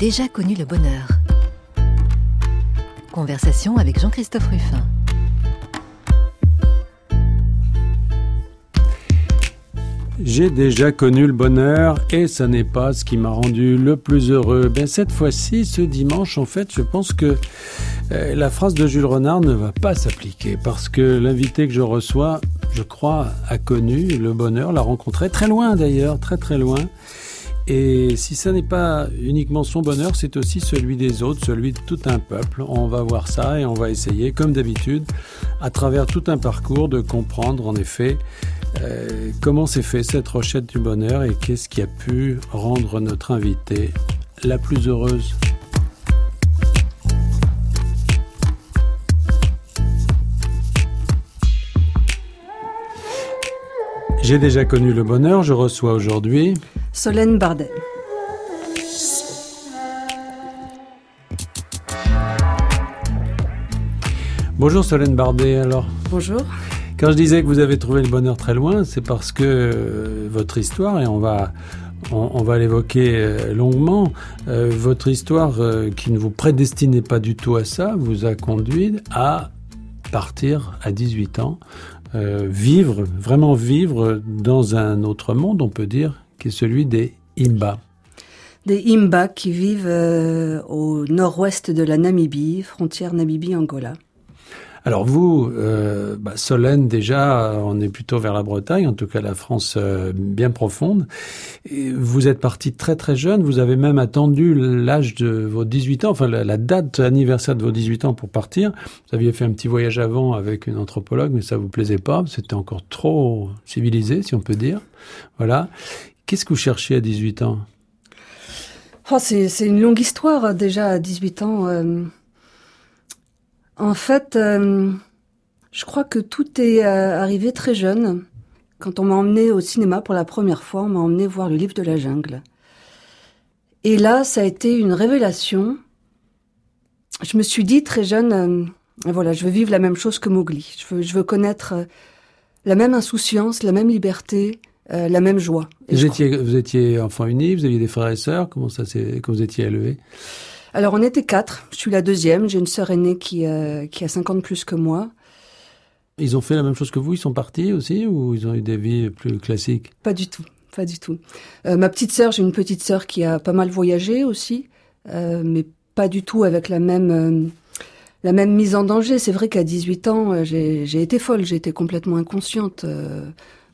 J'ai déjà connu le bonheur. Conversation avec Jean-Christophe Ruffin. J'ai déjà connu le bonheur et ça n'est pas ce qui m'a rendu le plus heureux. Ben, cette fois-ci, ce dimanche, en fait, je pense que euh, la phrase de Jules Renard ne va pas s'appliquer parce que l'invité que je reçois, je crois, a connu le bonheur, l'a rencontré très loin d'ailleurs, très très loin. Et si ça n'est pas uniquement son bonheur, c'est aussi celui des autres, celui de tout un peuple. On va voir ça et on va essayer, comme d'habitude, à travers tout un parcours, de comprendre en effet euh, comment s'est fait cette rochette du bonheur et qu'est-ce qui a pu rendre notre invitée la plus heureuse. J'ai déjà connu le bonheur, je reçois aujourd'hui Solène Bardel. Bonjour Solène Bardet alors. Bonjour. Quand je disais que vous avez trouvé le bonheur très loin, c'est parce que euh, votre histoire, et on va, on, va l'évoquer euh, longuement, euh, votre histoire qui ne vous prédestinait pas du tout à ça, vous a conduit à partir à 18 ans, vivre, vraiment vivre dans un autre monde, on peut dire, qui est celui des Imba. Des Imba qui vivent au nord-ouest de la Namibie, frontière Namibie-Angola. Alors vous, euh, bah, Solène, déjà, on est plutôt vers la Bretagne, en tout cas la France euh, bien profonde. Et vous êtes parti très très jeune, vous avez même attendu l'âge de vos 18 ans, enfin la, date anniversaire de vos 18 ans pour partir. Vous aviez fait un petit voyage avant avec une anthropologue, mais ça vous plaisait pas, c'était encore trop civilisé, si on peut dire. Voilà. Qu'est-ce que vous cherchiez à 18 ans? Oh, C'est une longue histoire déjà à 18 ans. Euh, en fait, euh, je crois que tout est euh, arrivé très jeune. Quand on m'a emmené au cinéma pour la première fois, on m'a emmené voir le livre de la jungle. Et là, ça a été une révélation. Je me suis dit très jeune, voilà, je veux vivre la même chose que Mowgli. Je veux connaître la même insouciance, la même liberté, la même joie. vous étiez, vous étiez enfant unique, vous aviez des frères et sœurs. Comment ça s'est, comment vous étiez élevé alors on était quatre. Je suis la deuxième. J'ai une sœur aînée qui, euh, qui a 50 plus que moi. Ils ont fait la même chose que vous Ils sont partis aussi ou ils ont eu des vies plus classiques? Pas du tout, pas du tout. Euh, ma petite sœur, j'ai une petite sœur qui a pas mal voyagé aussi, euh, mais pas du tout avec la même la même mise en danger. C'est vrai qu'à 18 ans, j'ai été folle, j'ai été complètement inconsciente.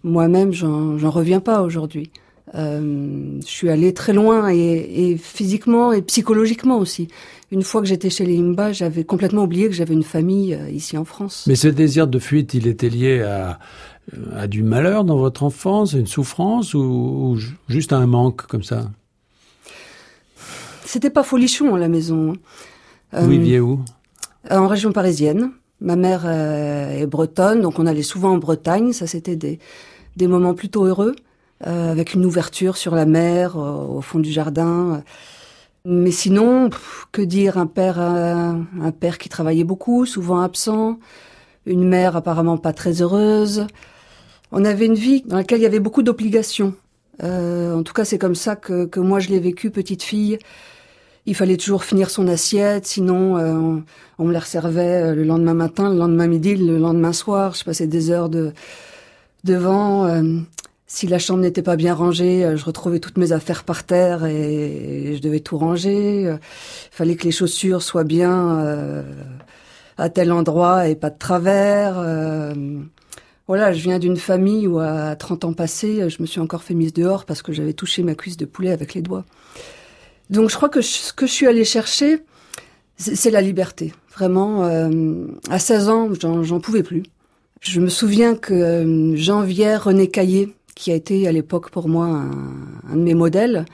Moi-même, j'en reviens pas aujourd'hui. Euh, je suis allée très loin et, physiquement et psychologiquement aussi. Une fois que j'étais chez les Imba, j'avais complètement oublié que j'avais une famille euh, ici en France. Mais ce désir de fuite, il était lié à, à du malheur dans votre enfance, une souffrance ou, juste à un manque comme ça? C'était pas folichon à la maison. Vous viviez où? En région parisienne. Ma mère est bretonne, donc on allait souvent en Bretagne. Ça, c'était des, des moments plutôt heureux. Euh, avec une ouverture sur la mer euh, au fond du jardin. Mais sinon, que dire un père, un, père qui travaillait beaucoup, souvent absent, une mère apparemment pas très heureuse. On avait une vie dans laquelle il y avait beaucoup d'obligations. Euh, en tout cas, c'est comme ça que, que moi je l'ai vécu, petite fille. Il fallait toujours finir son assiette, sinon on, on, me la servait le lendemain matin, le lendemain midi, le lendemain soir. Je passais des heures de devant. Si la chambre n'était pas bien rangée, euh, je retrouvais toutes mes affaires par terre et je devais tout ranger. Il fallait que les chaussures soient bien euh, à tel endroit et pas de travers. Euh. voilà, je viens d'une famille où à 30 ans passés, je me suis encore fait mise dehors parce que j'avais touché ma cuisse de poulet avec les doigts. Donc je crois que ce que je suis allée chercher, c'est la liberté. Vraiment, à 16 ans, j'en pouvais plus. Je me souviens que j'enviais René Caillé, qui a été à l'époque pour moi un, de mes modèles,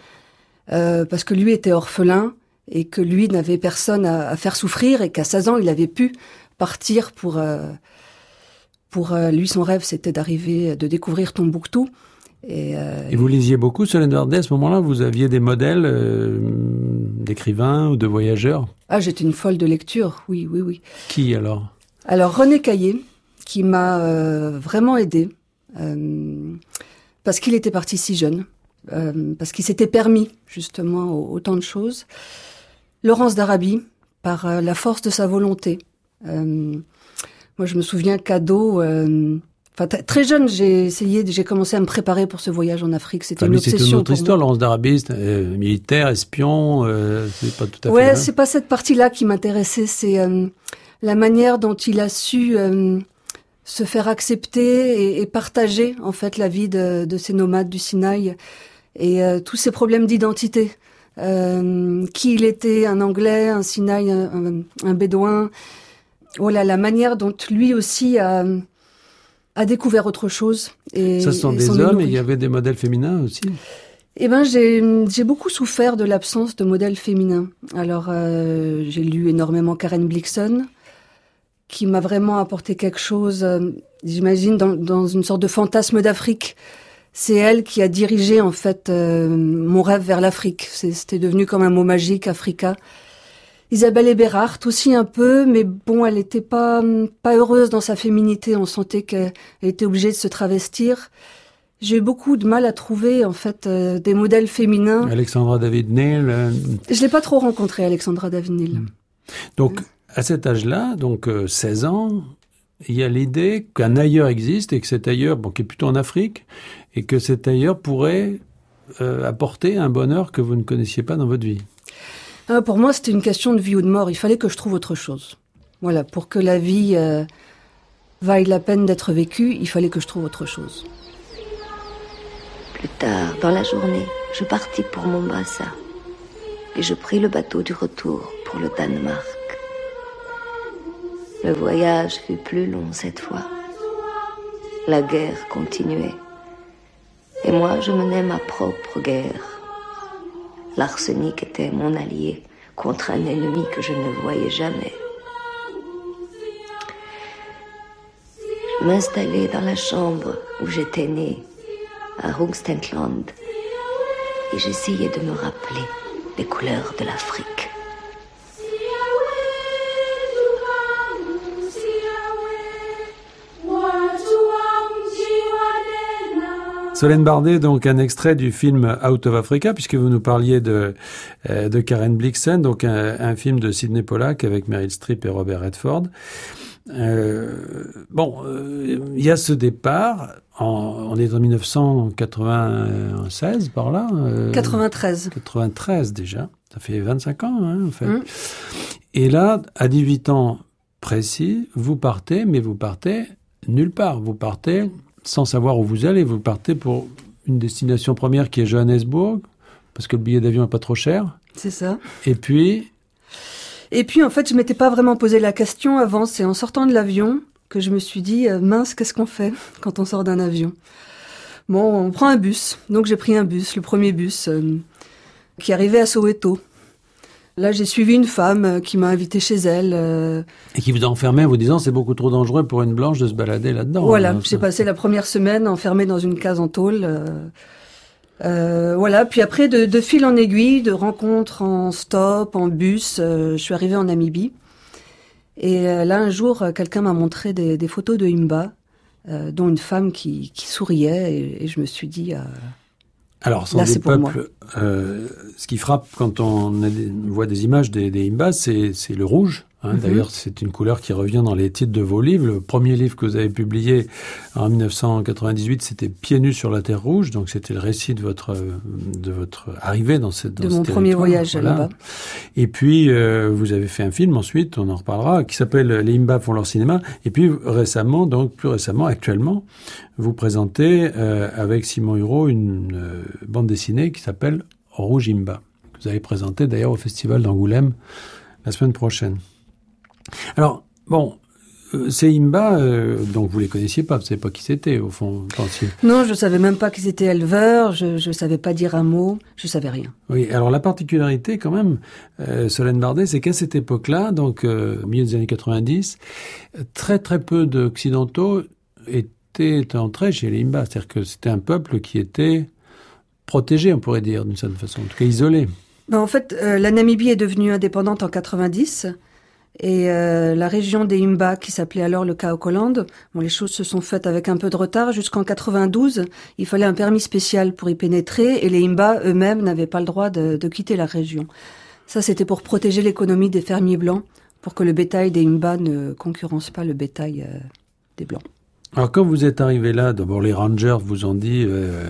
euh, parce que lui était orphelin et que lui n'avait personne à, faire souffrir et qu'à 16 ans il avait pu partir pour euh, pour euh, lui son rêve c'était d'arriver de découvrir Tombouctou. Et, et, vous lisiez beaucoup Solène Dardet à ce moment-là? Vous aviez des modèles d'écrivains ou de voyageurs? Ah j'étais une folle de lecture. Oui oui oui. Qui alors? Alors René Caillé qui m'a vraiment aidé euh, parce qu'il était parti si jeune. euh, parce qu'il s'était permis justement autant de choses. Laurence d'Arabie, par euh, la force de sa volonté. Euh, moi, je me souviens qu'ado, Enfin, très jeune, j'ai essayé, j'ai commencé à me préparer pour ce voyage en Afrique. C'était une obsession. C'est une autre histoire, Laurence d'Arabie, militaire, espion, c'est pas tout à fait. Ouais, c'est pas cette partie-là qui m'intéressait, c'est la manière dont il a su se faire accepter et, et, partager en fait la vie de, de ces nomades du Sinaï et euh, tous ces problèmes d'identité. Euh, qui il était, un Anglais, un Sinaï, un, un, Bédouin. Voilà, la manière dont lui aussi a, a découvert autre chose. Et, Ça, ce sont des hommes et il y avait des modèles féminins aussi eh ben, j'ai beaucoup souffert de l'absence de modèles féminins. Alors, euh, j'ai lu énormément Karen Blixen, qui m'a vraiment apporté quelque chose, euh, j'imagine, dans, dans, une sorte de fantasme d'Afrique c'est elle qui a dirigé en fait euh, mon rêve vers l'Afrique. C'était devenu comme un mot magique, Africa. Isabelle Eberhardt aussi un peu, mais bon, elle n'était pas pas heureuse dans sa féminité. On sentait qu'elle était obligée de se travestir. J'ai eu beaucoup de mal à trouver en fait euh, des modèles féminins. Alexandra David Neil. Euh... Je l'ai pas trop rencontré, Alexandra David Neil. Hmm. Donc à cet âge-là, donc 16 ans, il y a l'idée qu'un ailleurs existe et que cet ailleurs, bon, qui est plutôt en Afrique, et que cet ailleurs pourrait euh, apporter un bonheur que vous ne connaissiez pas dans votre vie. Ah, pour moi, c'était une question de vie ou de mort. Il fallait que je trouve autre chose. Voilà, pour que la vie euh, vaille la peine d'être vécue, il fallait que je trouve autre chose. Plus tard, dans la journée, je partis pour Mombasa et je pris le bateau du retour pour le Danemark. Le voyage fut plus long cette fois. La guerre continuait. Et moi, je menais ma propre guerre. L'arsenic était mon allié contre un ennemi que je ne voyais jamais. Je m'installais dans la chambre où j'étais née, à Rungstentland, et j'essayais de me rappeler les couleurs de l'Afrique. Solène Bardet, donc un extrait du film Out of Africa, puisque vous nous parliez de, euh, de Karen Blixen, donc un, film de Sidney Pollack avec Meryl Streep et Robert Redford. Euh, bon, euh, il y a ce départ. En, on est en 1996 par là. 93. 93 déjà. Ça fait 25 ans, hein, en fait. Mmh. Et là, à 18 ans précis, vous partez, mais vous partez nulle part. Vous partez sans savoir où vous allez. Vous partez pour une destination première qui est Johannesburg, parce que le billet d'avion n'est pas trop cher. C'est ça. Et puis Et puis, en fait, je m'étais pas vraiment posé la question avant. C'est en sortant de l'avion que je me suis dit, euh, mince, qu'est-ce qu'on fait quand on sort d'un avion? Bon, on prend un bus. Donc, j'ai pris un bus, le premier bus, euh, qui arrivait à Soweto. Là, j'ai suivi une femme euh, qui m'a invité chez elle. Euh, Et qui vous a enfermé en vous disant c'est beaucoup trop dangereux pour une blanche de se balader là-dedans. Voilà, hein, j'ai passé la première semaine enfermée dans une case en tôle. Euh, voilà, puis après, de, fil en aiguille, de rencontres en stop, en bus, je suis arrivée en Namibie. Et là, un jour, quelqu'un m'a montré des, photos de Imba, dont une femme qui, souriait, et, et, je me suis dit... Alors, sans des peuples, euh, ce qui frappe quand on, voit des images des, des Imbas, c'est le rouge. Hein. Mhm. D'ailleurs, c'est une couleur qui revient dans les titres de vos livres. Le premier livre que vous avez publié en 1998, c'était Pieds nus sur la terre rouge. Donc, c'était le récit de votre de votre arrivée dans cette de mon premier voyage là-bas. Et puis, euh, vous avez fait un film ensuite, on en reparlera, qui s'appelle Les Imbas font leur cinéma. Et puis récemment, donc plus récemment, actuellement, vous présentez euh, avec Simon Hureau une euh, bande dessinée qui s'appelle Rouge Imba. Que vous allez présenter d'ailleurs au Festival d'Angoulême la semaine prochaine. Alors, bon, euh, ces Imba, euh, donc vous les connaissiez pas, vous ne savez pas qui c'était au fond, pensiez Non, je savais même pas qu'ils étaient éleveurs, je ne savais pas dire un mot, je savais rien. Oui, alors la particularité quand même, euh, Solène Bardet, c'est qu'à cette époque-là, donc au milieu des années 90, très très peu d'Occidentaux étaient entrés chez les Imba, c'est-à-dire que c'était un peuple qui était protégé, on pourrait dire, d'une certaine façon, en tout cas isolé. Ben, en fait, la Namibie est devenue indépendante en 90. Et euh, la région des Imba, qui s'appelait alors le Kaokoland, bon, les choses se sont faites avec un peu de retard. Jusqu'en 92, il fallait un permis spécial pour y pénétrer, et les Imba eux-mêmes n'avaient pas le droit de, quitter la région. Ça, c'était pour protéger l'économie des fermiers blancs, pour que le bétail des Imba ne concurrence pas le bétail euh, des blancs. Alors quand vous êtes arrivé là, d'abord les rangers vous ont dit euh,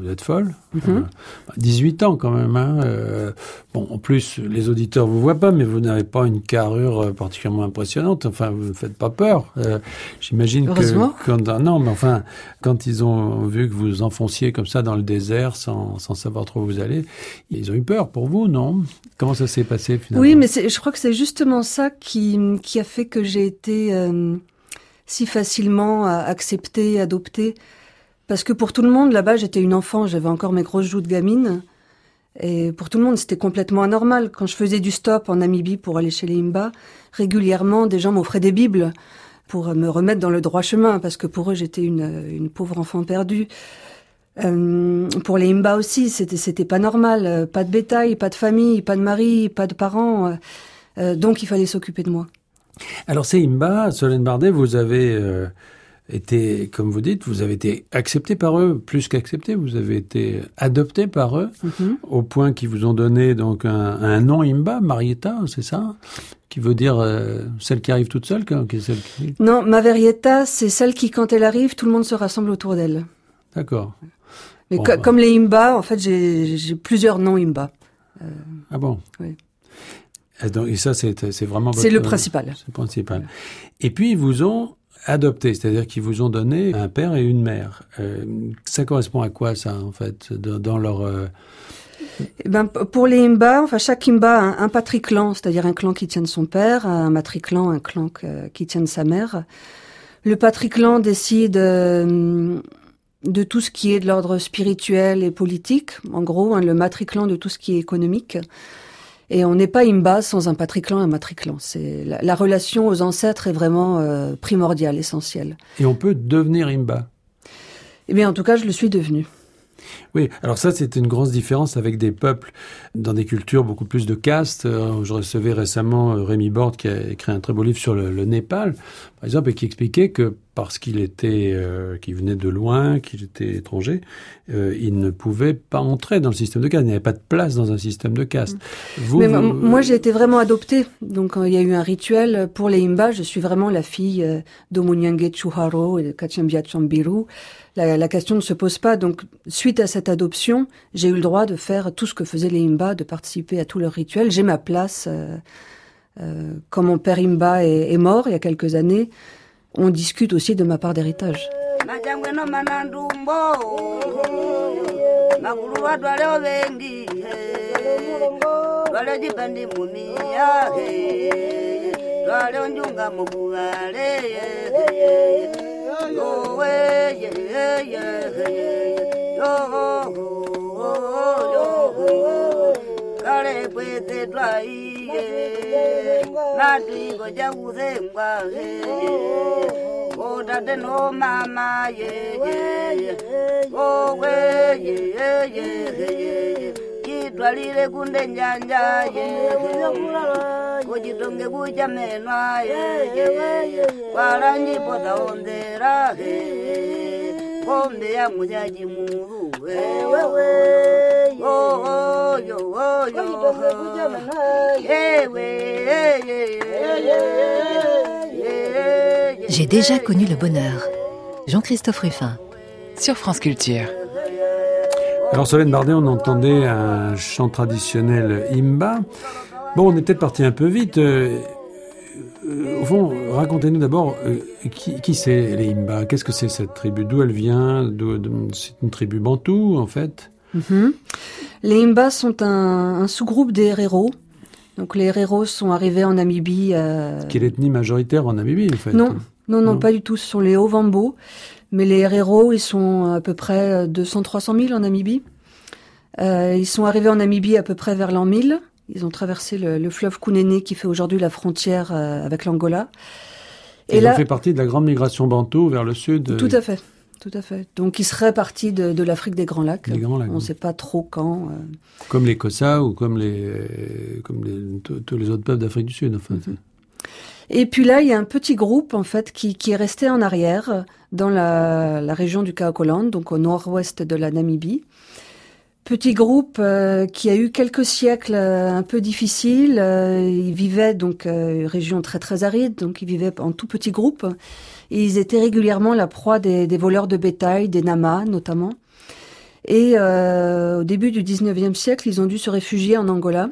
vous êtes folle. Mhm. Euh, 18 ans quand même. Hein, euh, bon, en plus les auditeurs vous voient pas, mais vous n'avez pas une carrure euh, particulièrement impressionnante. Enfin, vous ne faites pas peur. Euh, J'imagine que quand ah, non, mais enfin quand ils ont vu que vous enfonciez comme ça dans le désert sans, sans savoir trop où vous allez, ils ont eu peur pour vous, non? Comment ça s'est passé finalement? Oui, mais je crois que c'est justement ça qui, qui a fait que j'ai été euh, si facilement acceptée, adoptée. Parce que pour tout le monde, là-bas, j'étais une enfant, j'avais encore mes grosses joues de gamine. Et pour tout le monde, c'était complètement anormal. Quand je faisais du stop en Namibie pour aller chez les Imba, régulièrement, des gens m'offraient des bibles pour me remettre dans le droit chemin, parce que pour eux, j'étais une, une pauvre enfant perdue. Euh, pour les Imba aussi, c'était c'était pas normal. Pas de bétail, pas de famille, pas de mari, pas de parents. euh, donc il fallait s'occuper de moi. Alors c'est Imba, Solène Bardet, vous avez euh, été, comme vous dites, vous avez été accepté par eux, plus qu'accepté, vous avez été adopté par eux, Mhm. au point qu'ils vous ont donné donc un, un nom Imba, Marietta, c'est ça? Qui veut dire euh, celle qui arrive toute seule qui celle qui... Non, c'est celle qui, quand elle arrive, tout le monde se rassemble autour d'elle. D'accord. Mais Bon, co- bah. comme les Imba, en fait, j'ai plusieurs noms Imba. Ah bon? Oui. Et, donc, et ça, c'est vraiment C'est le principal. C'est le principal. Et puis, ils vous ont adopté, c'est-à-dire qu'ils vous ont donné un père et une mère. Euh, ça correspond à quoi, ça, en fait, dans, dans leur... euh, Eh ben, pour les Imba, enfin, chaque Imba a un, un patriclan, c'est-à-dire un clan qui tient de son père, un matriclan, un clan que- qui tient de sa mère. Le patriclan décide euh, de tout ce qui est de l'ordre spirituel et politique, en gros, hein, le matriclan de tout ce qui est économique. Et on n'est pas Imba sans un patriclan et un matriclan. C'est la, la relation aux ancêtres est vraiment euh, primordiale, essentielle. Et on peut devenir Imba. Eh bien, en tout cas, je le suis devenu. Oui, alors ça, c'est une grosse différence avec des peuples dans des cultures beaucoup plus de castes. Euh, Je recevais récemment euh, Rémi Borde qui a écrit un très beau livre sur le, le Népal, par exemple, et qui expliquait que parce qu'il était, euh, qu'il venait de loin, qu'il était étranger, euh, il ne pouvait pas entrer dans le système de caste. Il n'y avait pas de place dans un système de caste. Vous, Mais vous- mo- moi, j'ai été vraiment adoptée. Donc, il y a eu un rituel pour les Imba. Je suis vraiment la fille euh, d'Omunyange Chuharo et de Kachambia Chambiru. La, la question ne se pose pas. Donc, suite à cette adoption, j'ai eu le droit de faire tout ce que faisaient les Imba, de participer à tous leurs rituels. J'ai ma place. euh, quand mon père Imba est, est mort il y a quelques années, on discute aussi de ma part d'héritage. twaiye natwiko jakuthengwahe utate no mama yeyeye okweyeyeyeyeye jitwalile kunde njanja yeyeye kujitonge kuja menwa yeyeye kwalanjipota onzerahe kombe yamujaji muluwe J'ai déjà connu le bonheur. Jean-Christophe Ruffin. sur France Culture. Alors, Solène Bardet, on entendait un chant traditionnel Imba. Bon, on est peut-être parti un peu vite. Euh, euh, au fond, racontez-nous d'abord euh, qui, qui c'est les Imba? Qu'est-ce que c'est cette tribu? D'où elle vient? C'est une tribu bantoue, en fait Mhm. Les Imba sont un, un sous-groupe des Herero. Donc les Herero sont arrivés en Namibie. euh, Qui est l'ethnie majoritaire en Namibie, en fait Non, non, non, Non. pas du tout. Ce sont les Ovambo. Mais les Herero, ils sont à peu près 200-300 000 en Namibie. Euh, ils sont arrivés en Namibie à peu près vers l'an 1000. Ils ont traversé le, le fleuve Kunene qui fait aujourd'hui la frontière euh, avec l'Angola. Ils ont fait partie de la grande migration bantou vers le sud. Tout à fait. Tout à fait. Donc, ils seraient partis de, de l'Afrique des Grands Lacs. Des Grands Lacs, On ne oui. sait pas trop quand. euh. Comme les Kossa ou comme les, comme les, tous les autres peuples d'Afrique du Sud. Enfin, Mhm. Et puis là, il y a un petit groupe en fait qui, qui est resté en arrière dans la, la région du Kaokoland, donc au nord-ouest de la Namibie. Petit groupe euh, qui a eu quelques siècles euh, un peu difficiles. Euh, ils vivaient donc une région très très aride, donc ils vivaient en tout petit groupe. Ils étaient régulièrement la proie des, des voleurs de bétail, des Namas notamment. Et au début du 19e siècle, ils ont dû se réfugier en Angola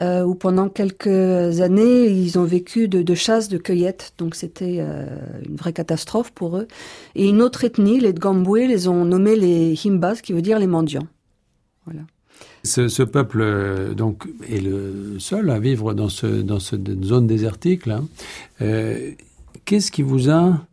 euh, où pendant quelques années, ils ont vécu de, de chasse, de cueillette. Donc c'était euh, une vraie catastrophe pour eux. Et une autre ethnie, les Dgamboué, les ont nommés les Himbas, qui veut dire les mendiants. Ce, peuple euh, donc est le seul à vivre dans, ce, dans cette zone désertique. Là. Euh, Qu'est-ce qui vous a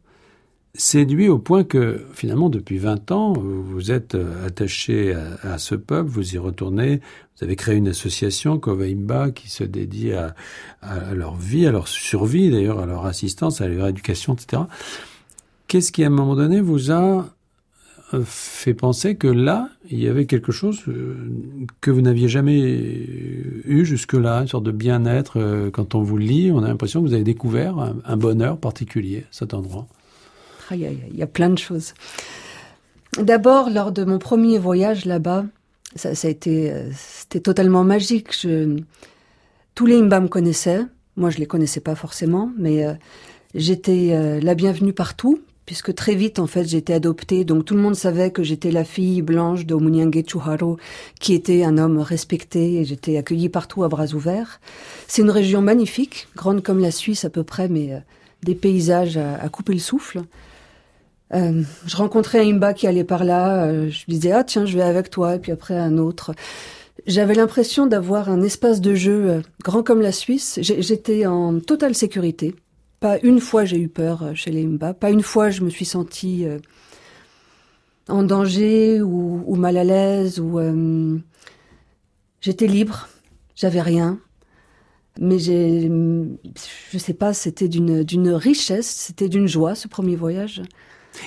séduit au point que finalement depuis 20 ans vous êtes euh, attaché à, ce peuple, vous y retournez, vous avez créé une association Kovaimba qui se dédie à, à leur vie, à leur survie d'ailleurs, à leur assistance, à leur éducation, etc. Qu'est-ce qui à un moment donné vous a fait penser que là, il y avait quelque chose euh, que vous n'aviez jamais eu jusque-là, une sorte de bien-être. Quand on vous lit, on a l'impression que vous avez découvert un, bonheur particulier cet endroit. Il y, a, il y a plein de choses. D'abord, lors de mon premier voyage là-bas, ça, a été, c'était totalement magique. Tous les Imba me connaissaient. Moi, je les connaissais pas forcément, mais euh, j'étais euh, la bienvenue partout, puisque très vite, en fait, j'étais adoptée. Donc, tout le monde savait que j'étais la fille blanche de Omunyange Chuharo, qui était un homme respecté, et j'étais accueillie partout à bras ouverts. C'est une région magnifique, grande comme la Suisse à peu près, mais euh, des paysages à, couper le souffle. Euh, je rencontrais un Imba qui allait par là, euh, je lui disais ah tiens je vais avec toi et puis après un autre. J'avais l'impression d'avoir un espace de jeu grand comme la Suisse. J'étais en totale sécurité. Pas une fois j'ai eu peur euh, chez les Imba, pas une fois je me suis sentie euh, en danger ou, mal à l'aise ou euh, j'étais libre, j'avais rien. Mais j'ai, je sais pas, c'était d'une richesse, c'était d'une joie ce premier voyage.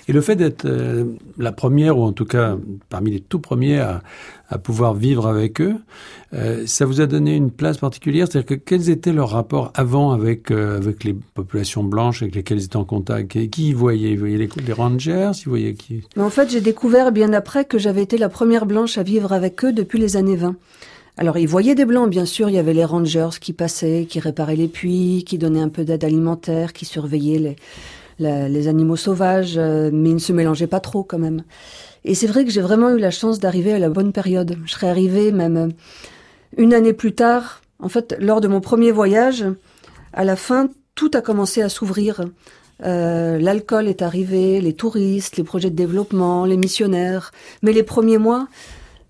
Et le fait d'être euh, la première, ou en tout cas parmi les tout premiers à, pouvoir vivre avec eux, euh, ça vous a donné une place particulière? C'est-à-dire que quels étaient leurs rapports avant avec, euh, avec les populations blanches avec lesquelles ils étaient en contact? Et Qui ils voyaient? Ils voyaient les, les rangers? Ils voyaient qui? Mais En fait, j'ai découvert bien après que j'avais été la première blanche à vivre avec eux depuis les années 20. Alors, ils voyaient des blancs, bien sûr. Il y avait les rangers qui passaient, qui réparaient les puits, qui donnaient un peu d'aide alimentaire, qui surveillaient les, les animaux sauvages, euh, mais ils ne se mélangeaient pas trop quand même. Et c'est vrai que j'ai vraiment eu la chance d'arriver à la bonne période. Je serais arrivée même euh, une année plus tard. En fait, lors de mon premier voyage, à la fin, tout a commencé à s'ouvrir. Euh, L'alcool est arrivé, les touristes, les projets de développement, les missionnaires. Mais les premiers mois,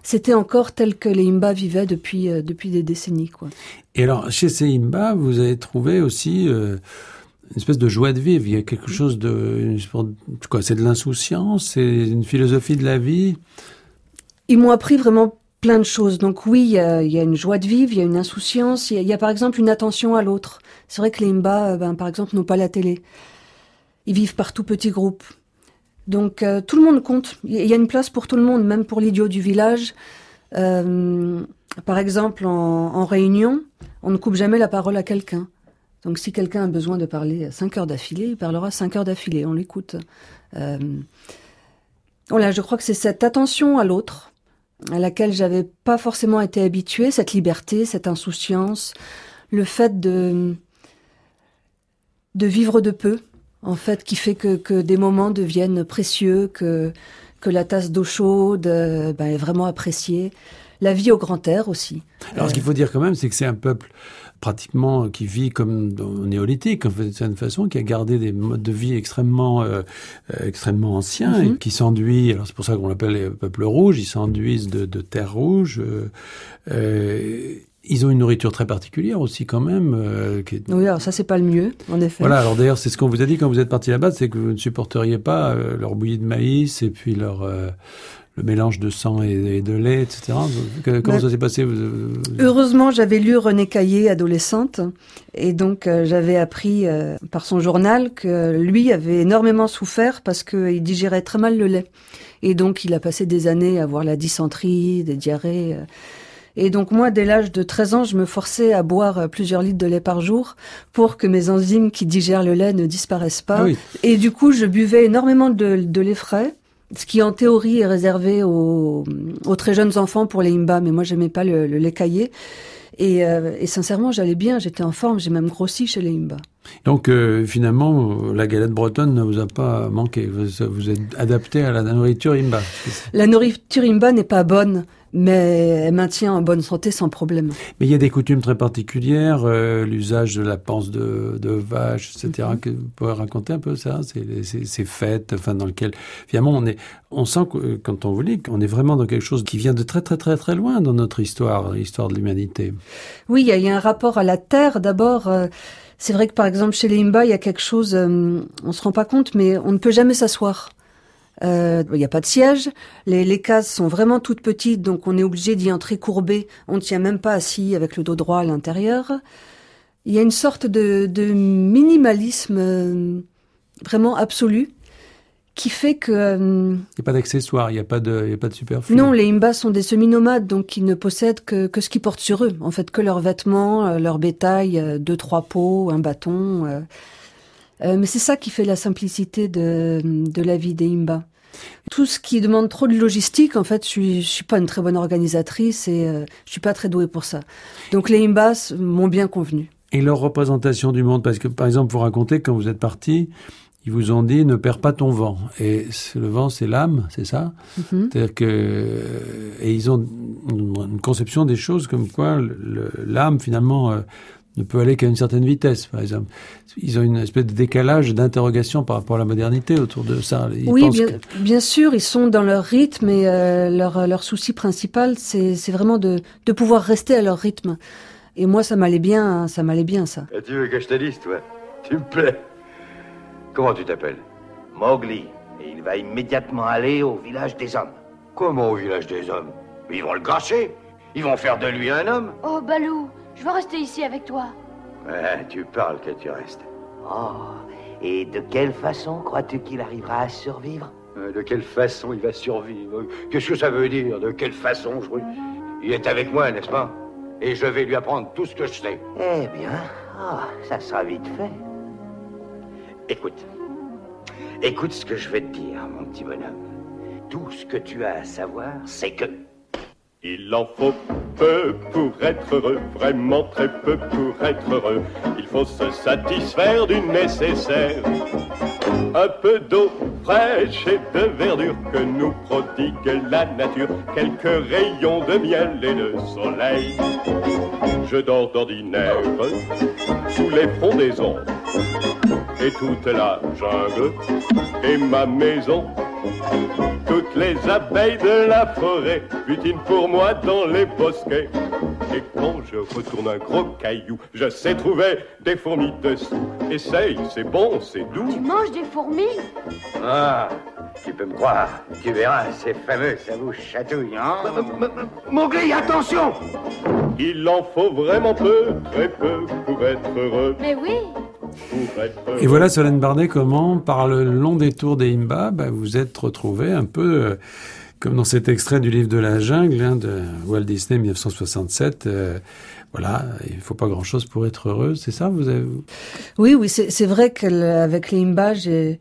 c'était encore tel que les Imba vivaient depuis, depuis des décennies. Quoi. Et alors, chez ces Imba, vous avez trouvé aussi une espèce de joie de vivre. Il y a quelque chose de... Quoi, c'est de l'insouciance C'est une philosophie de la vie Ils m'ont appris vraiment plein de choses. Donc oui, il y, a, il y a une joie de vivre, il y a une insouciance, il y a, il y a par exemple une attention à l'autre. C'est vrai que les Imba, ben, par exemple, n'ont pas la télé. Ils vivent par tout petits groupes. Donc euh, tout le monde compte. Il y a une place pour tout le monde, même pour l'idiot du village. Euh, par exemple, en, en, réunion, on ne coupe jamais la parole à quelqu'un. Donc si quelqu'un a besoin de parler à 5 heures d'affilée, il parlera 5 heures d'affilée, on l'écoute. Euh, voilà, je crois que c'est cette attention à l'autre à laquelle j'avais pas forcément été habituée, cette liberté, cette insouciance, le fait de de vivre de peu, en fait, qui fait que, que des moments deviennent précieux, que, que la tasse d'eau chaude euh, ben, est vraiment appréciée. La vie au grand air aussi. Alors, euh... ce qu'il faut dire quand même, c'est que c'est un peuple pratiquement qui vit comme au néolithique, en fait, d'une certaine façon, qui a gardé des modes de vie extrêmement, euh, extrêmement anciens mm -hmm. et qui s'enduit. Alors c'est pour ça qu'on l'appelle les peuples rouges. Ils s'enduisent de, de terre rouge. Euh, euh, ils ont une nourriture très particulière aussi quand même. Euh, qui est... Oui, alors ça c'est pas le mieux, en effet. Voilà, alors d'ailleurs c'est ce qu'on vous a dit quand vous êtes parti là-bas, c'est que vous ne supporteriez pas euh, leur bouillie de maïs et puis leur euh, le mélange de sang et, et de lait, etc. Comment ça s'est passé. Heureusement, j'avais lu René Caillé, adolescente, et donc euh, j'avais appris euh, par son journal que lui avait énormément souffert parce qu'il digérait très mal le lait. Et donc il a passé des années à avoir la dysenterie, des diarrhées. Euh, Et donc moi, dès l'âge de 13 ans, je me forçais à boire plusieurs litres de lait par jour pour que mes enzymes qui digèrent le lait ne disparaissent pas. Ah oui. Et du coup, je buvais énormément de, de lait frais, ce qui en théorie est réservé aux, aux très jeunes enfants pour les imba, mais moi j'aimais pas le, le lait caillé. Et, euh, et sincèrement, j'allais bien, j'étais en forme, j'ai même grossi chez les imba. Donc euh, finalement, la galette bretonne ne vous a pas manqué. Vous vous êtes adapté à la nourriture imba. La nourriture imba n'est pas bonne, mais elle maintient en bonne santé sans problème. Mais il y a des coutumes très particulières, euh, l'usage de la panse de, de vache, etc. Mhm. Que vous pouvez raconter un peu ça, ces, fêtes, enfin dans lesquelles finalement on est, on sent que quand on vous lit qu'on est vraiment dans quelque chose qui vient de très très très très loin dans notre histoire, l'histoire de l'humanité. Oui, il y, a- il y a un rapport à la terre d'abord. euh, c'est vrai que par exemple chez les Imba, il y a quelque chose, euh, on se rend pas compte, mais on ne peut jamais s'asseoir. Euh, Il n'y a pas de siège, les, les cases sont vraiment toutes petites, donc on est obligé d'y entrer courbé. On ne tient même pas assis avec le dos droit à l'intérieur. Il y a une sorte de, minimalisme euh, vraiment absolu qui fait que euh, Il n'y a pas d'accessoires, il n'y a pas de, il y a pas de superflu. non, les Imbas sont des semi-nomades, donc ils ne possèdent que, que ce qu'ils portent sur eux. En fait, que leurs vêtements, euh, leur bétail, euh, deux, trois pots, un bâton. euh. Euh, mais c'est ça qui fait la simplicité de, de la vie des Imbas. Tout ce qui demande trop de logistique, en fait, je suis, je suis pas une très bonne organisatrice et euh, je suis pas très douée pour ça. Donc les Imbas m'ont bien convenu. Et leur représentation du monde, parce que par exemple, vous racontez quand vous êtes parti, ils vous ont dit ne perds pas ton vent. Et le vent, c'est l'âme, c'est ça Mhm. C'est-à-dire que et ils ont une conception des choses comme quoi l'âme finalement euh, ne peut aller qu'à une certaine vitesse, par exemple. Ils ont une espèce de décalage d'interrogation par rapport à la modernité autour de ça. Ils oui, pensent bien, que- bien sûr, ils sont dans leur rythme et euh, leur, leur souci principal, c'est c'est vraiment de, de pouvoir rester à leur rythme. Et moi, ça m'allait bien, hein, ça m'allait bien, ça. Et tu veux que je te dise, toi Tu me plais. Comment tu t'appelles Mowgli, et il va immédiatement aller au village des hommes. Comment au village des hommes Ils vont le gâcher. Ils vont faire de lui un homme. Oh, Balou, je veux rester ici avec toi. Ouais, tu parles que tu restes. Oh, et de quelle façon crois-tu qu'il arrivera à survivre Euh, De quelle façon il va survivre Qu'est-ce que ça veut dire De quelle façon je... Il est avec moi, n'est-ce pas Et je vais lui apprendre tout ce que je sais. Eh bien, ah, ça sera vite fait. Écoute. Écoute ce que je vais te dire, mon petit bonhomme. Tout ce que tu as à savoir, c'est que... Il en faut peu pour être heureux, vraiment très peu pour être heureux. Il faut se satisfaire du nécessaire. Un peu d'eau fraîche et de verdure que nous prodigue la nature. Quelques rayons de miel et de soleil. Je dors d'ordinaire sous les frondaisons. Et toute la jungle est ma maison. Toutes les abeilles de la forêt butinent pour moi dans les bosquets. Et quand je retourne un gros caillou, je sais trouver des fourmis dessous. Essaye, c'est bon, c'est Tu doux. manges des fourmis? Ah, tu peux me croire. Tu verras, c'est fameux, ça vous chatouille, hein Mowgli, attention Il en faut vraiment peu, très peu pour être heureux. Mais oui. Et voilà, Solène Bardet, comment, par le long détour des Imba, bah, vous êtes retrouvé un peu euh, comme dans cet extrait du livre de la jungle hein, de Walt Disney 1967. euh, voilà, il faut pas grand-chose pour être heureux, c'est ça. Oui, oui, c'est vrai qu'avec les Imba, j'ai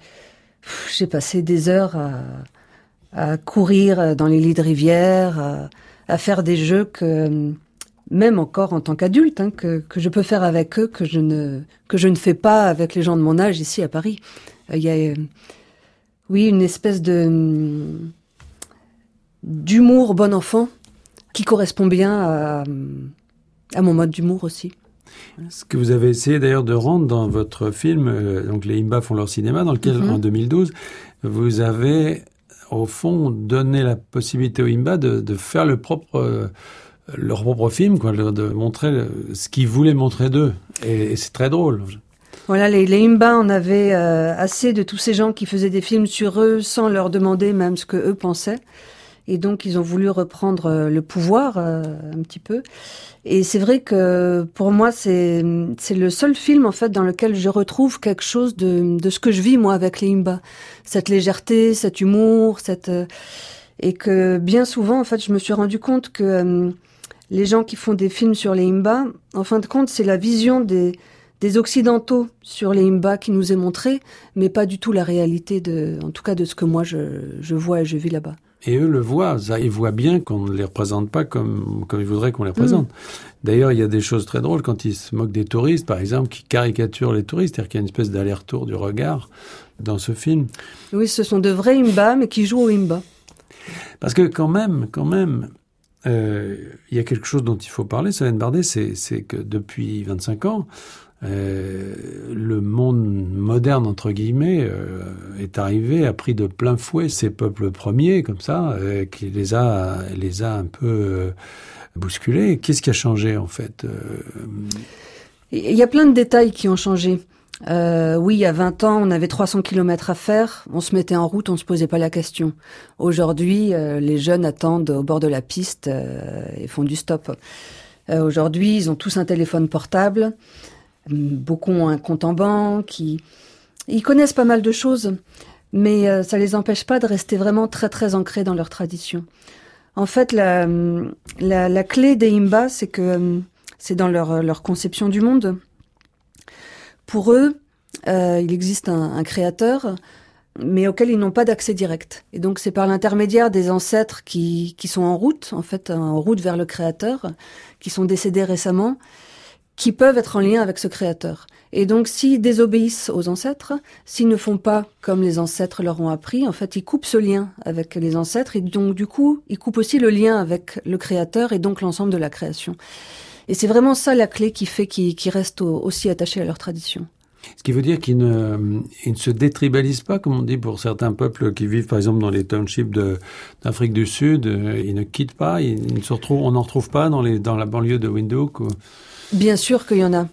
passé des heures à, courir dans les lits de rivière, à faire des jeux que même encore en tant qu'adulte, hein, que, que je peux faire avec eux, que je ne que je ne fais pas avec les gens de mon âge ici à Paris. Euh, Il y a, euh, oui, une espèce de hum, d'humour bon enfant qui correspond bien à, à mon mode d'humour aussi. Ce que vous avez essayé d'ailleurs de rendre dans votre film, euh, donc les Imba font leur cinéma, dans lequel Mhm. en 2012, vous avez au fond donné la possibilité aux Imba de, de faire le propre, euh, leur propre film, quoi, de montrer ce qu'ils voulaient montrer d'eux. Et, c'est très drôle. Voilà, les, les Imba en avaient euh, assez de tous ces gens qui faisaient des films sur eux sans leur demander même ce que eux pensaient. Et donc, ils ont voulu reprendre euh, le pouvoir euh, un petit peu. Et c'est vrai que pour moi, c'est le seul film en fait dans lequel je retrouve quelque chose de, de ce que je vis moi avec les Imba, cette légèreté, cet humour, cette et que bien souvent en fait, je me suis rendu compte que les gens qui font des films sur les Imba, en fin de compte, c'est la vision des, des Occidentaux sur les Imba qui nous est montrée, mais pas du tout la réalité, de, en tout cas de ce que moi je, je vois et je vis là-bas. Et eux le voient, ils voient bien qu'on ne les représente pas comme, comme ils voudraient qu'on les représente. D'ailleurs, il y a des choses très drôles quand ils se moquent des touristes, par exemple, qui caricaturent les touristes, c'est-à-dire qu'il y a une espèce d'aller-retour du regard dans ce film. Oui, ce sont de vrais Imba, mais qui jouent au Imba. Parce que quand même, quand même, euh, il y a quelque chose dont il faut parler, Solène Bardet, c'est que depuis 25 ans, euh, le monde moderne, entre guillemets, euh, est arrivé, a pris de plein fouet ces peuples premiers, comme ça, euh, qui les a, les a un peu euh, bousculés. Qu'est-ce qui a changé, en fait euh? Il y a plein de détails qui ont changé. Euh, oui, il y a 20 ans, on avait 300 kilomètres à faire, on se mettait en route, on se posait pas la question. Aujourd'hui, euh, les jeunes attendent au bord de la piste euh, et font du stop. Euh, Aujourd'hui, ils ont tous un téléphone portable, Hum, beaucoup ont un compte en banque, ils, ils connaissent pas mal de choses, mais euh, ça les empêche pas de rester vraiment très très ancrés dans leur tradition. En fait, la, hum, la, la clé des Imba, c'est que hum, c'est dans leur, leur conception du monde. Pour eux, euh, il existe un, créateur, mais auquel ils n'ont pas d'accès direct. Et donc c'est par l'intermédiaire des ancêtres qui, qui sont en route, en fait, en route vers le créateur, qui sont décédés récemment, qui peuvent être en lien avec ce créateur. Et donc s'ils désobéissent aux ancêtres, s'ils ne font pas comme les ancêtres leur ont appris, en fait, ils coupent ce lien avec les ancêtres et donc du coup, ils coupent aussi le lien avec le créateur et donc l'ensemble de la création. Et c'est vraiment ça la clé qui fait qu'ils qu'ils restent au- aussi attachés à leur tradition. Ce qui veut dire qu'ils ne, ils ne se détribalisent pas, comme on dit pour certains peuples qui vivent, par exemple, dans les townships d'Afrique du Sud. euh, Ils ne quittent pas, ils, ils ne se retrouvent, on n'en retrouve pas dans, les, dans la banlieue de Windhoek. ou- Bien sûr qu'il y en a,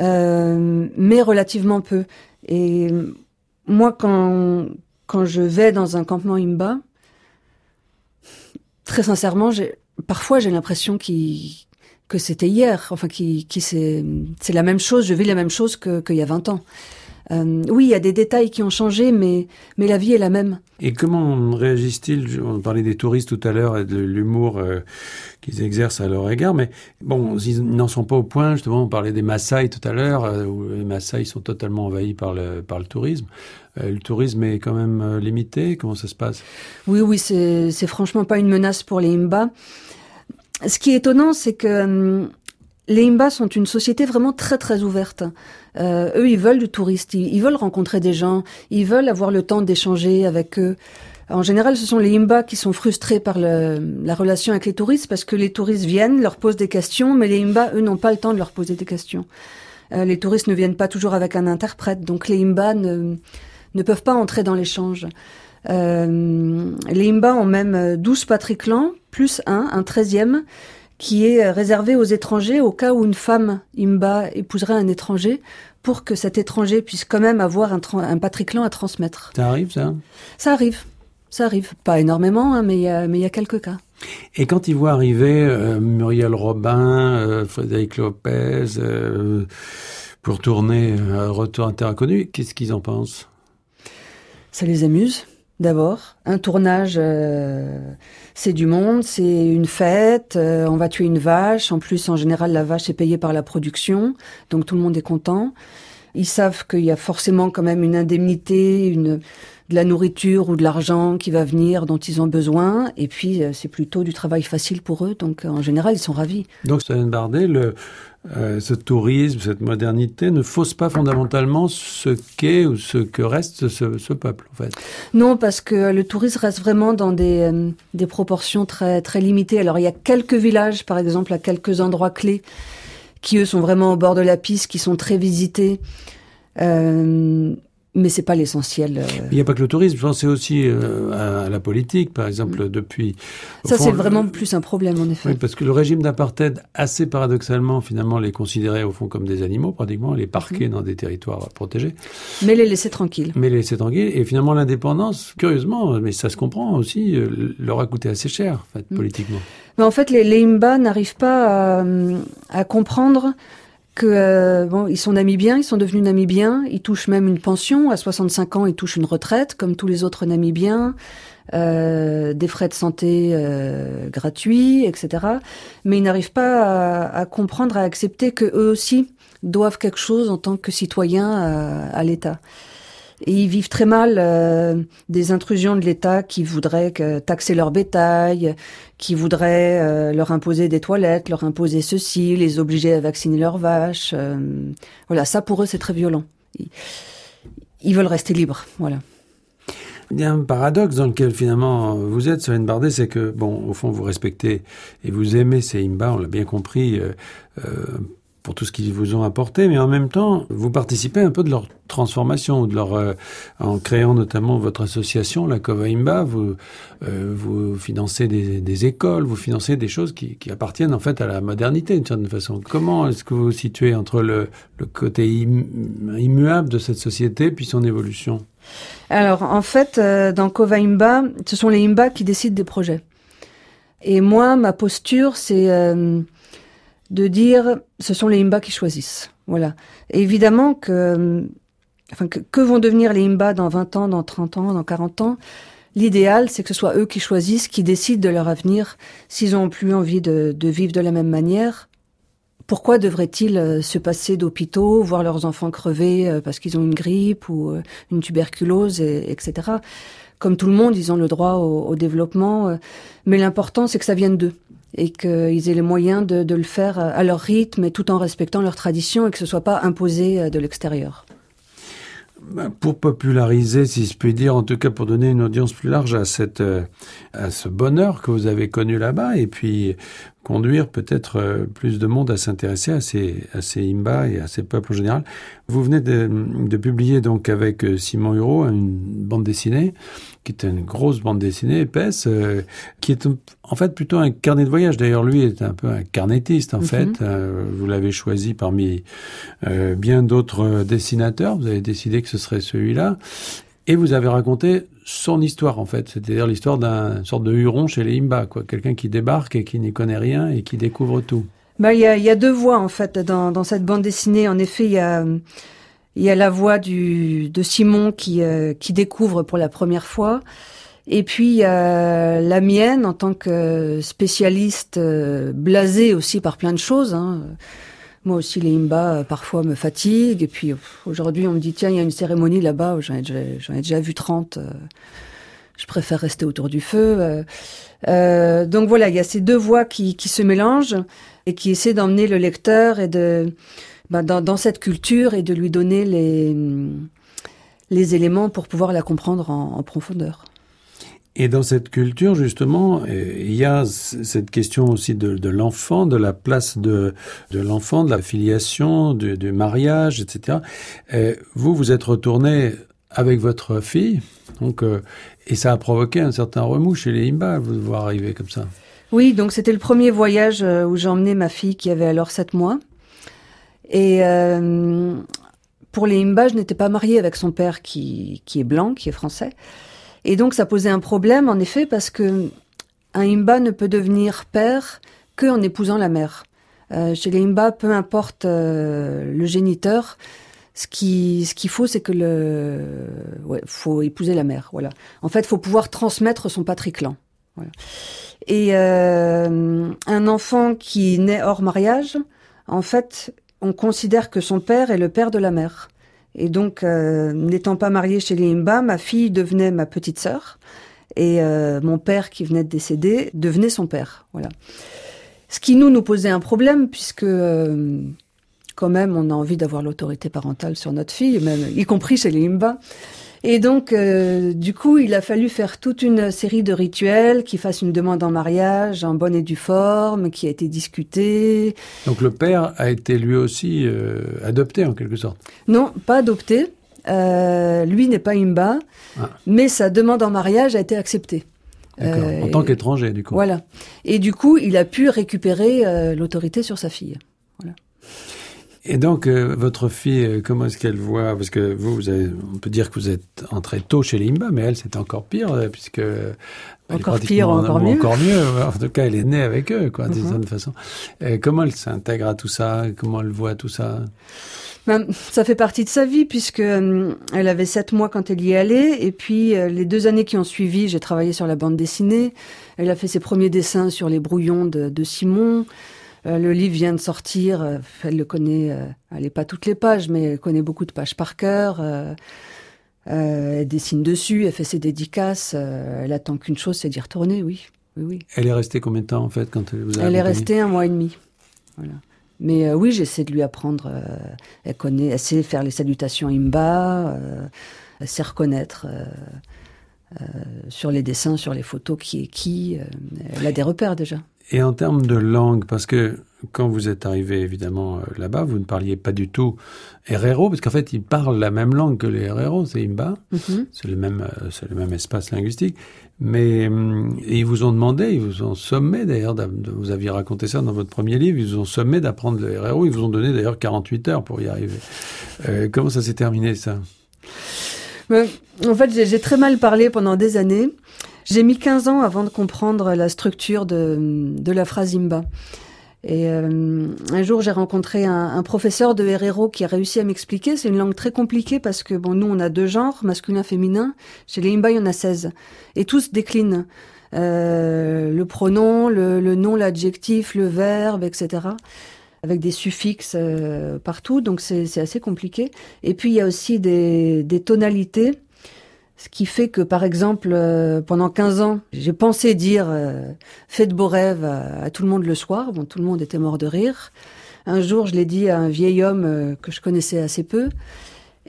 euh, mais relativement peu. Et moi, quand, quand je vais dans un campement Imba, très sincèrement, parfois j'ai l'impression qu'il- que c'était hier. Enfin, qui, qui c'est, c'est la même chose. Je vis la même chose que, qu'il y a 20 ans. Euh, oui, il y a des détails qui ont changé, mais, mais la vie est la même. Et comment réagissent-ils? On parlait des touristes tout à l'heure et de l'humour euh, qu'ils exercent à leur égard, mais bon, ils n'en sont pas au point. Justement, on parlait des Maasai tout à l'heure, euh, où les Maasai sont totalement envahis par le, par le tourisme. Le tourisme est quand même limité. Comment ça se passe? Oui, oui, c'est c'est franchement pas une menace pour les Imba. Ce qui est étonnant, c'est que hum, les Imba sont une société vraiment très très ouverte. Euh, eux, ils veulent du touriste, ils, veulent rencontrer des gens, ils veulent avoir le temps d'échanger avec eux. En général, ce sont les Imba qui sont frustrés par la relation avec les touristes parce que les touristes viennent, leur posent des questions, mais les Imba, eux, n'ont pas le temps de leur poser des questions. Euh, les touristes ne viennent pas toujours avec un interprète, donc les Imba ne, ne peuvent pas entrer dans l'échange. Euh, les Imba ont même euh, 12 patriclans, plus un, un 13e, qui est euh, réservé aux étrangers au cas où une femme Imba épouserait un étranger, pour que cet étranger puisse quand même avoir un, un patriclan à transmettre. Ça arrive, ça? Ça arrive, ça arrive. Pas énormément, hein, mais il y a, mais il y a quelques cas. Et quand ils voient arriver euh, Muriel Robin, euh, Frédéric Lopez, euh, pour tourner euh, Retour à Terre Inconnue, qu'est-ce qu'ils en pensent? Ça les amuse, d'abord. Un tournage, euh, c'est du monde, c'est une fête, euh, on va tuer une vache. En plus, en général, la vache est payée par la production, donc tout le monde est content. Ils savent qu'il y a forcément quand même une indemnité, une de la nourriture ou de l'argent qui va venir dont ils ont besoin. Et puis, euh, c'est plutôt du travail facile pour eux. Donc, en général, ils sont ravis. Donc, Solène Bardet, le, euh, ce tourisme, cette modernité ne fausse pas fondamentalement ce qu'est ou ce que reste ce, peuple, en fait. Non, parce que le tourisme reste vraiment dans des, euh, des proportions très, très limitées. Alors, il y a quelques villages, par exemple, à quelques endroits clés, qui eux sont vraiment au bord de la piste, qui sont très visités. Euh, mais c'est pas l'essentiel. euh. Il n'y a pas que le tourisme, je pensais aussi euh, à, la politique, par exemple, depuis... au Ça, c'est vraiment plus un problème, en effet. Oui, parce que le régime d'apartheid, assez paradoxalement, finalement, les considérait au fond comme des animaux, pratiquement, les parquer dans des territoires protégés, Mais les laisser tranquilles. mais les laisser tranquilles. Et finalement, l'indépendance, curieusement, mais ça se comprend aussi, euh, leur a coûté assez cher, en fait, politiquement. Mais en fait, les, les Imba n'arrivent pas à, à comprendre que euh, ils sont namibiens, ils sont devenus namibiens, ils touchent même une pension. À 65 ans, ils touchent une retraite, comme tous les autres namibiens. Euh, des frais de santé euh, gratuits, etc. Mais ils n'arrivent pas à, à, comprendre, à accepter que eux aussi doivent quelque chose en tant que citoyens à, à l'État. Et ils vivent très mal euh, des intrusions de l'État qui voudraient taxer leur bétail, qui voudraient euh, leur imposer des toilettes, leur imposer ceci, les obliger à vacciner leurs vaches. Euh, voilà, ça pour eux c'est très violent. Ils, veulent rester libres, voilà. Il y a un paradoxe dans lequel finalement vous êtes, Serine Bardet, c'est que, bon, au fond, vous respectez et vous aimez ces Imba, on l'a bien compris, pour tout ce qu'ils vous ont apporté, mais en même temps, vous participez un peu de leur transformation, de leur, euh, en créant notamment votre association, la Covaimba, vous, euh, vous financez des, écoles, vous financez des choses qui, appartiennent en fait à la modernité d'une certaine façon. Comment est-ce que vous vous situez entre le, côté immuable de cette société puis son évolution? Alors, en fait, euh, dans Covaimba, ce sont les Imba qui décident des projets. Et moi, ma posture, c'est de dire, ce sont les Imba qui choisissent. Voilà. Évidemment que, enfin, que, vont devenir les Imba dans 20 ans, dans 30 ans, dans 40 ans? L'idéal, c'est que ce soit eux qui choisissent, qui décident de leur avenir, s'ils ont plus envie de, de vivre de la même manière, pourquoi devraient-ils se passer d'hôpitaux, voir leurs enfants crever parce qu'ils ont une grippe ou une tuberculose, et, etc. Comme tout le monde, ils ont le droit au, au développement, mais l'important c'est que ça vienne d'eux et qu'ils aient les moyens de, le faire à leur rythme et tout en respectant leurs traditions et que ce soit pas imposé de l'extérieur. Pour populariser, si je puis dire, en tout cas pour donner une audience plus large à cette, à ce bonheur que vous avez connu là-bas, et puis conduire peut-être plus de monde à s'intéresser à ces, à ces Imba et à ces peuples en général. Vous venez de, de publier donc avec Simon Hureau une bande dessinée qui est une grosse bande dessinée épaisse, euh, qui est en fait plutôt un carnet de voyage. D'ailleurs, lui est un peu un carnettiste en mm -hmm. fait. Euh, vous l'avez choisi parmi euh, bien d'autres dessinateurs. Vous avez décidé que ce serait celui-là. Et vous avez raconté son histoire en fait, c'est-à-dire l'histoire d'un sorte de Huron chez les Imba, quoi, quelqu'un qui débarque et qui n'y connaît rien et qui découvre tout. Bah, il y a, y a deux voix en fait dans, dans cette bande dessinée. En effet, il y a il y a la voix du, de Simon qui, euh, qui découvre pour la première fois. Et puis a la mienne en tant que spécialiste euh, blasée aussi par plein de choses. Hein. Moi aussi, les imba, parfois, me fatiguent. Et puis, aujourd'hui, on me dit, tiens, il y a une cérémonie là-bas, j'en ai, ai, déjà vu 30. Euh, je préfère rester autour du feu. Euh, donc voilà, il y a ces deux voix qui, qui se mélangent et qui essaient d'emmener le lecteur et de, ben, dans, cette culture et de lui donner les, les éléments pour pouvoir la comprendre en, en profondeur. Et dans cette culture, justement, il y a cette question aussi de, l'enfant, de la place de, l'enfant, de la filiation, du, mariage, etc. Et vous, vous êtes retourné avec votre fille, donc, euh, et ça a provoqué un certain remous chez les Imba, vous voir arriver comme ça. Oui, donc c'était le premier voyage où j'ai emmené ma fille qui avait alors sept mois. Et euh, pour les Imba, je n'étais pas mariée avec son père qui, qui est blanc, qui est français. Et donc ça posait un problème, en effet, parce que un Imba ne peut devenir père que en épousant la mère. Euh, chez les Imba, peu importe euh, le géniteur, ce qui ce qu'il faut, c'est que le ouais, faut épouser la mère. Voilà. En fait, faut pouvoir transmettre son patriclan. Voilà. Et euh, un enfant qui naît hors mariage, en fait, on considère que son père est le père de la mère. Et donc, euh, n'étant pas mariée chez les Imba, ma fille devenait ma petite sœur. Et euh, mon père, qui venait de décéder, devenait son père. Voilà. Ce qui nous, nous posait un problème, puisque euh, quand même, on a envie d'avoir l'autorité parentale sur notre fille, même y compris chez les Imba. Et donc, euh, du coup, il a fallu faire toute une série de rituels qui fassent une demande en mariage en bonne et due forme, qui a été discutée. Donc le père a été lui aussi euh, adopté en quelque sorte Non, pas adopté. Euh, lui n'est pas Imba, ah. mais sa demande en mariage a été acceptée. Euh, en tant qu'étranger, du coup. Voilà. Et du coup, il a pu récupérer l'autorité sur sa fille. Voilà. Et donc, euh, votre fille, euh, comment est-ce qu'elle voit? Parce que vous, vous avez, on peut dire que vous êtes entré tôt chez les Imba, mais elle, c'est encore pire, euh, puisque... Encore pire, encore mieux. Encore mieux. En tout cas, elle est née avec eux, quoi, d'une Mhm. certaine façon. Comment elle s'intègre à tout ça? Comment elle voit tout ça? Ben, ça fait partie de sa vie puisque euh, elle avait sept mois quand elle y est allée et puis euh, les deux années qui ont suivi, j'ai travaillé sur la bande dessinée. Elle a fait ses premiers dessins sur les brouillons de, de Simon. Euh, le livre vient de sortir. euh, elle le connaît. euh, elle n'est pas toutes les pages, mais elle connaît beaucoup de pages par cœur. elle dessine dessus, elle fait ses dédicaces. elle attend qu'une chose, c'est d'y retourner. Oui, oui, oui. Elle est restée combien de temps, en fait, quand elle vous a Elle est restée un mois et demi. Voilà. Mais oui, j'essaie de lui apprendre. elle connaît, elle sait faire les salutations imba, elle sait reconnaître euh, sur les dessins, sur les photos qui est qui. euh, elle a des repères déjà. Et en termes de langue, parce que quand vous êtes arrivé évidemment euh, là-bas, vous ne parliez pas du tout Herero, parce qu'en fait ils parlent la même langue que les Herero, c'est Imba, Mhm. c'est le même, euh, c'est le même espace linguistique. Mais hum, ils vous ont demandé, ils vous ont sommé d'ailleurs, vous aviez raconté ça dans votre premier livre, ils vous ont sommé d'apprendre le Herero, ils vous ont donné d'ailleurs 48 heures pour y arriver. Euh, comment ça s'est terminé ça? Ouais, En fait, j'ai très mal parlé pendant des années. J'ai mis 15 ans avant de comprendre la structure de, de la phrase imba. Et euh, un jour, j'ai rencontré un, un professeur de Herero qui a réussi à m'expliquer. C'est une langue très compliquée parce que bon, nous, on a deux genres, masculin, féminin. Chez les imba, il y en a 16. Et tous déclinent. Euh, le pronom, le, le nom, l'adjectif, le verbe, etc. Avec des suffixes euh, partout. Donc, c'est assez compliqué. Et puis, il y a aussi des, des tonalités. Ce qui fait que, par exemple, euh, pendant 15 ans, j'ai pensé dire euh, Fais de beaux rêves à, tout le monde le soir. Bon, tout le monde était mort de rire. Un jour, je l'ai dit à un vieil homme euh, que je connaissais assez peu.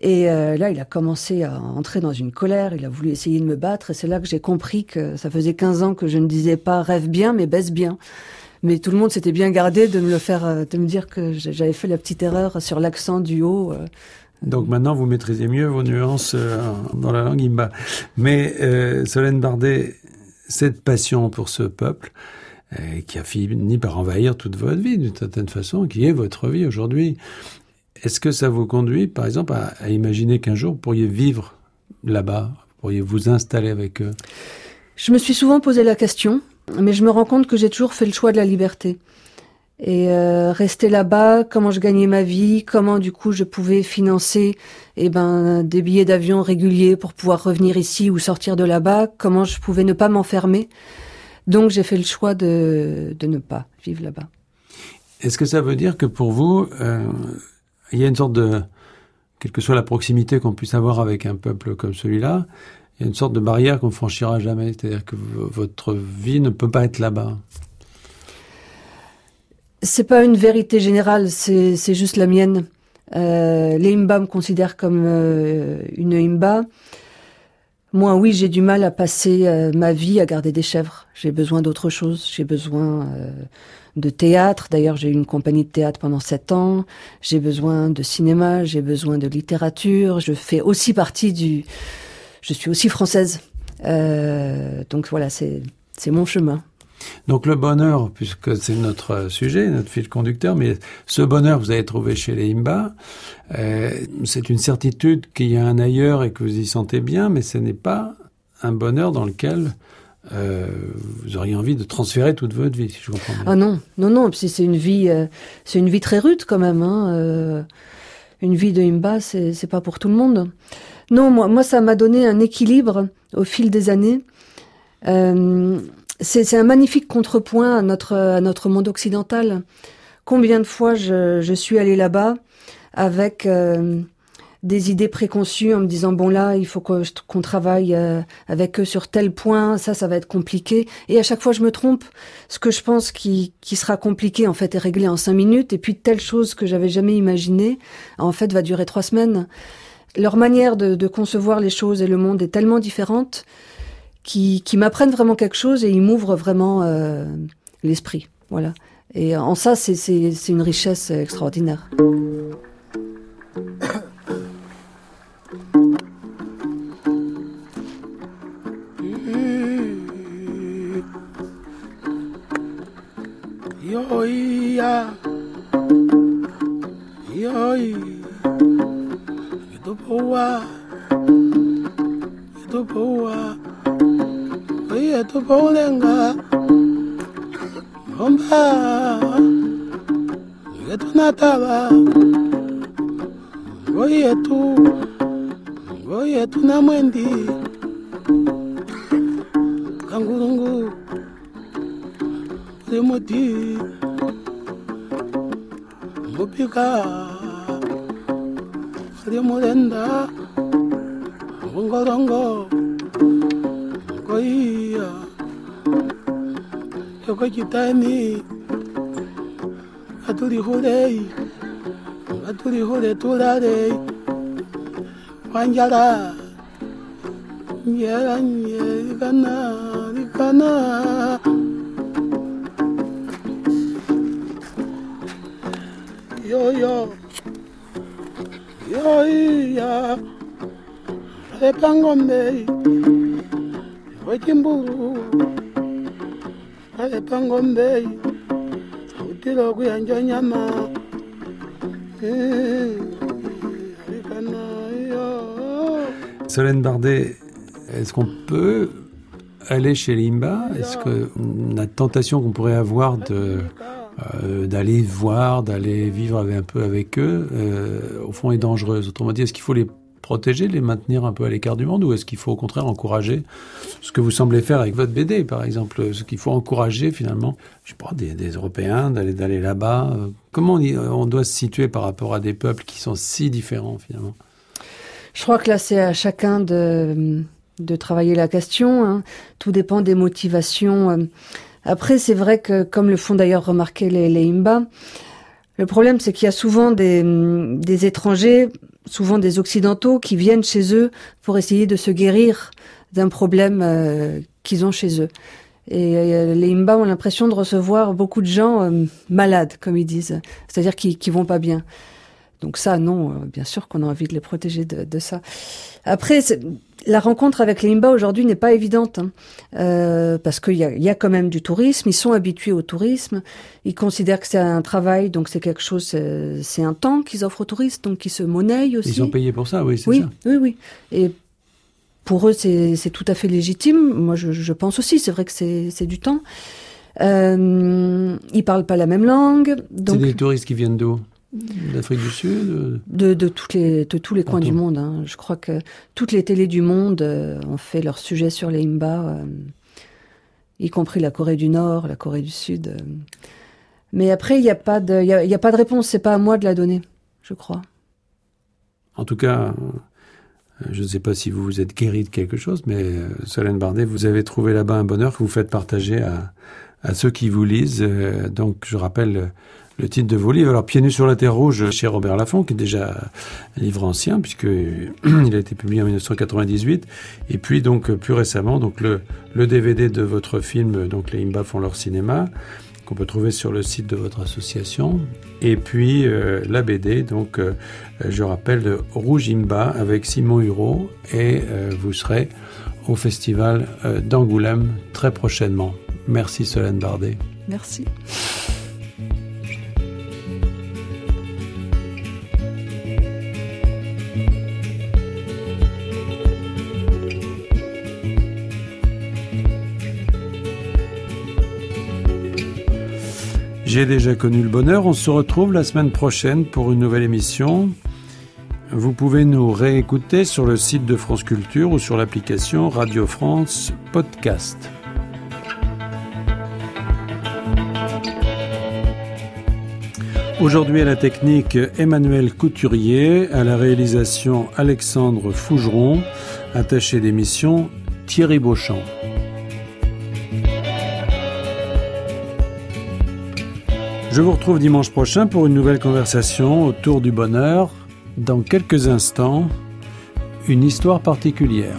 Et euh, là, il a commencé à entrer dans une colère. Il a voulu essayer de me battre. Et c'est là que j'ai compris que ça faisait 15 ans que je ne disais pas rêve bien, mais baisse bien. Mais tout le monde s'était bien gardé de me le faire, de me dire que j'avais fait la petite erreur sur l'accent du haut. Donc maintenant, vous maîtrisez mieux vos nuances euh, dans la langue imba. Mais euh, Solène Bardet, cette passion pour ce peuple, euh, qui a fini par envahir toute votre vie d'une certaine façon, qui est votre vie aujourd'hui, est-ce que ça vous conduit, par exemple, à imaginer qu'un jour vous pourriez vivre là-bas, vous pourriez vous installer avec eux? Je me suis souvent posé la question, mais je me rends compte que j'ai toujours fait le choix de la liberté. Et euh, rester là-bas, comment je gagnais ma vie, comment du coup je pouvais financer eh ben, des billets d'avion réguliers pour pouvoir revenir ici ou sortir de là-bas, comment je pouvais ne pas m'enfermer. Donc j'ai fait le choix de, de ne pas vivre là-bas. Est-ce que ça veut dire que pour vous, euh, il y a une sorte de, quelle que soit la proximité qu'on puisse avoir avec un peuple comme celui-là, il y a une sorte de barrière qu'on franchira jamais. C'est-à-dire que votre vie ne peut pas être là-bas. C'est pas une vérité générale, c'est juste la mienne. Euh, les Imba me considèrent comme euh, une Imba. Moi, oui, j'ai du mal à passer euh, ma vie à garder des chèvres. J'ai besoin d'autre chose. J'ai besoin euh, de théâtre. D'ailleurs, j'ai eu une compagnie de théâtre pendant sept ans. J'ai besoin de cinéma. J'ai besoin de littérature. Je fais aussi partie du. Je suis aussi française. Euh, donc voilà, c'est mon chemin. Donc le bonheur, puisque c'est notre sujet, notre fil conducteur, mais ce bonheur que vous avez trouvé chez les Imba, euh, c'est une certitude qu'il y a un ailleurs et que vous y sentez bien, mais ce n'est pas un bonheur dans lequel euh, vous auriez envie de transférer toute votre vie, si je comprends. Ah non, non, non. C'est une vie, euh, c'est une vie très rude quand même. Hein. une vie de Imba, c'est pas pour tout le monde. Non, moi, ça m'a donné un équilibre au fil des années. C'est un magnifique contrepoint à notre à notre monde occidental. Combien de fois je, je suis allée là-bas avec euh, des idées préconçues en me disant bon là il faut qu'on travaille euh, avec eux sur tel point ça ça va être compliqué. Et à chaque fois je me trompe. Ce que je pense qui qui sera compliqué en fait est réglé en cinq minutes. Et puis telle chose que j'avais jamais imaginée en fait va durer trois semaines. Leur manière de, de concevoir les choses et le monde est tellement différente qui, qui m'apprennent vraiment quelque chose et ils m'ouvrent vraiment euh, l'esprit. Voilà. Et en ça c'est une richesse extraordinaire njala njala njelikana likana yoyo yoiya epangombe wecimbulu epangombe utile okuyanjonyama mm. Eh. Solène Bardet, est-ce qu'on peut aller chez Limba? Est-ce que la tentation qu'on pourrait avoir de euh, d'aller voir, d'aller vivre un peu avec eux, euh, au fond est dangereuse? Autrement dit, est-ce qu'il faut les protéger, les maintenir un peu à l'écart du monde, ou est-ce qu'il faut au contraire encourager ce que vous semblez faire avec votre BD, par exemple, ce qu'il faut encourager finalement, je sais pas, des, Européens d'aller d'aller là-bas? Comment on doit se situer par rapport à des peuples qui sont si différents finalement? Je crois que là, c'est à chacun de, de travailler la question. hein. Tout dépend des motivations. euh. Après, c'est vrai que, comme le font d'ailleurs remarquer les, les Imba, le problème, c'est qu'il y a souvent des, des étrangers, souvent des occidentaux, qui viennent chez eux pour essayer de se guérir d'un problème euh, qu'ils ont chez eux. Et euh, les Imba ont l'impression de recevoir beaucoup de gens euh, malades, comme ils disent, c'est-à-dire qui, qui vont pas bien. Donc ça, non, euh, bien sûr qu'on a envie de les protéger de, de ça. Après, la rencontre avec les Imba aujourd'hui n'est pas évidente, hein, euh, parce qu'il y a, il y a quand même du tourisme, ils sont habitués au tourisme, ils considèrent que c'est un travail, donc c'est quelque chose, c'est c'est un temps qu'ils offrent aux touristes, donc ils se monnaient aussi. Ils sont payés pour ça, oui, c'est Oui, ça. oui, oui. Et pour eux, c'est tout à fait légitime. Moi, je, je pense aussi. C'est vrai que c'est c'est du temps. Euh, ils parlent pas la même langue, C'est donc des touristes qui viennent d'où? D'Afrique du Sud de, de, toutes les, de tous les coins du monde. hein. Je crois que toutes les télés du monde euh, ont fait leur sujet sur les Imba, euh, y compris la Corée du Nord, la Corée du Sud. euh. Mais après, il n'y a, pas de- y a, y a pas de réponse. C'est pas à moi de la donner, je crois. En tout cas, je ne sais pas si vous vous êtes guéri de quelque chose, mais Solène Bardet, vous avez trouvé là-bas un bonheur que vous faites partager à, à ceux qui vous lisent. Donc, je rappelle le, titre de vos livres. Alors, Pieds nus sur la terre rouge chez Robert Laffont, qui est déjà un livre ancien, puisque il a été publié en 1998. Et puis, donc, plus récemment, donc le, le DVD de votre film, donc Les Imba font leur cinéma, qu'on peut trouver sur le site de votre association. Et puis euh, la BD, donc euh, je rappelle de Rouge Imba avec Simon Hureau. Et euh, vous serez au festival euh, d'Angoulême très prochainement. Merci Solène Bardet. Merci. J'ai déjà connu le bonheur. On se retrouve la semaine prochaine pour une nouvelle émission. Vous pouvez nous réécouter sur le site de France Culture ou sur l'application Radio France Podcast. Aujourd'hui à la technique Emmanuel Couturier, à la réalisation Alexandre Fougeron, attaché d'émission Thierry Beauchamp. Je vous retrouve dimanche prochain pour une nouvelle conversation autour du bonheur. Dans quelques instants, une histoire particulière.